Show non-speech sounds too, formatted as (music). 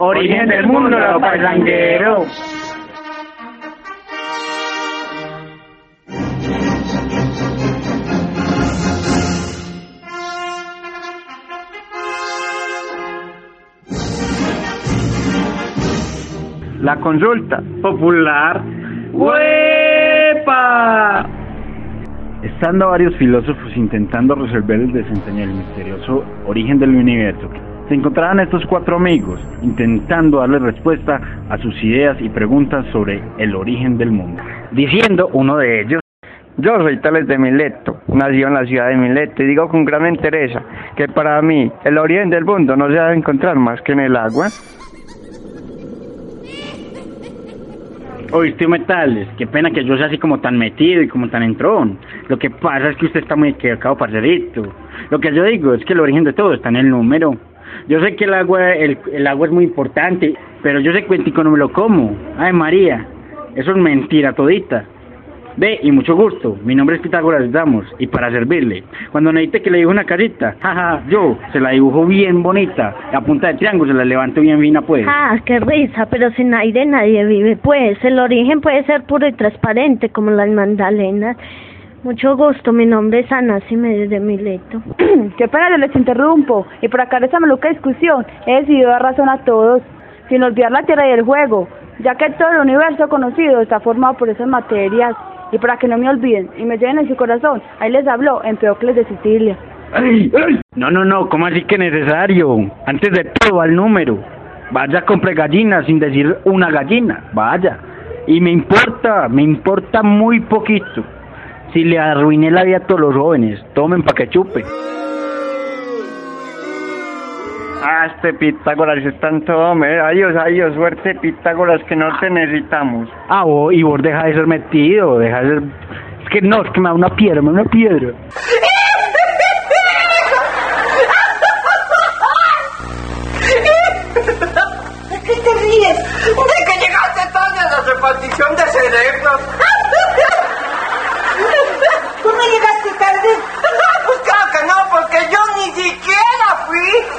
Origen del mundo, los paisangueros. La consulta popular. ¡Huepa! Estando varios filósofos intentando resolver el desentrañar el misterioso origen del universo, se encontraban estos cuatro amigos intentando darle respuesta a sus ideas y preguntas sobre el origen del mundo. Diciendo uno de ellos, yo soy Tales de Mileto, nacido en la ciudad de Mileto y digo con gran entereza que para mí el origen del mundo no se debe encontrar más que en el agua. Oíste metales, qué pena que yo sea así como tan metido y como tan entrón. Lo que pasa es que usted está muy equivocado, parcerito. Lo que yo digo es que el origen de todo está en el número. Yo sé que el agua, el, el agua es muy importante, pero yo sé cuentico no me lo como. Ay María, eso es mentira todita. Ve, y mucho gusto, mi nombre es Pitágoras Damos, y para servirle. Cuando necesite que le dibujo una carita, jaja, yo se la dibujo bien bonita, a punta de triángulo se la levanto bien fina pues. Ah, qué risa, pero sin aire nadie vive, pues. El origen puede ser puro y transparente, como las mandalenas. Mucho gusto, mi nombre es Ana Siménez de Mileto. (clears throat) Qué pena, yo les interrumpo. Y por acá de esa maluca discusión, he decidido dar razón a todos, sin olvidar la tierra y el juego, ya que todo el universo conocido está formado por esas materias. Y para que no me olviden y me lleven en su corazón, ahí les habló Empedocles de Sicilia. Ay, ay. No, no, no, ¿cómo así que necesario? Antes de todo al número. Vaya, compre gallinas sin decir una gallina, vaya. Y me importa, me importa muy poquito. Si le arruiné la vida a todos los jóvenes, tomen pa' que chupe. Ah, este Pitágoras es tanto hombre. Adiós, adiós, suerte Pitágoras que no te necesitamos. Ah, vos, y vos deja de ser metido, deja de ser... Es que no, es que me da una piedra, me da una piedra. ¿De qué te ríes? De que llegaste tarde a la repartición de perdí. No, pues claro que no, porque yo ni siquiera fui.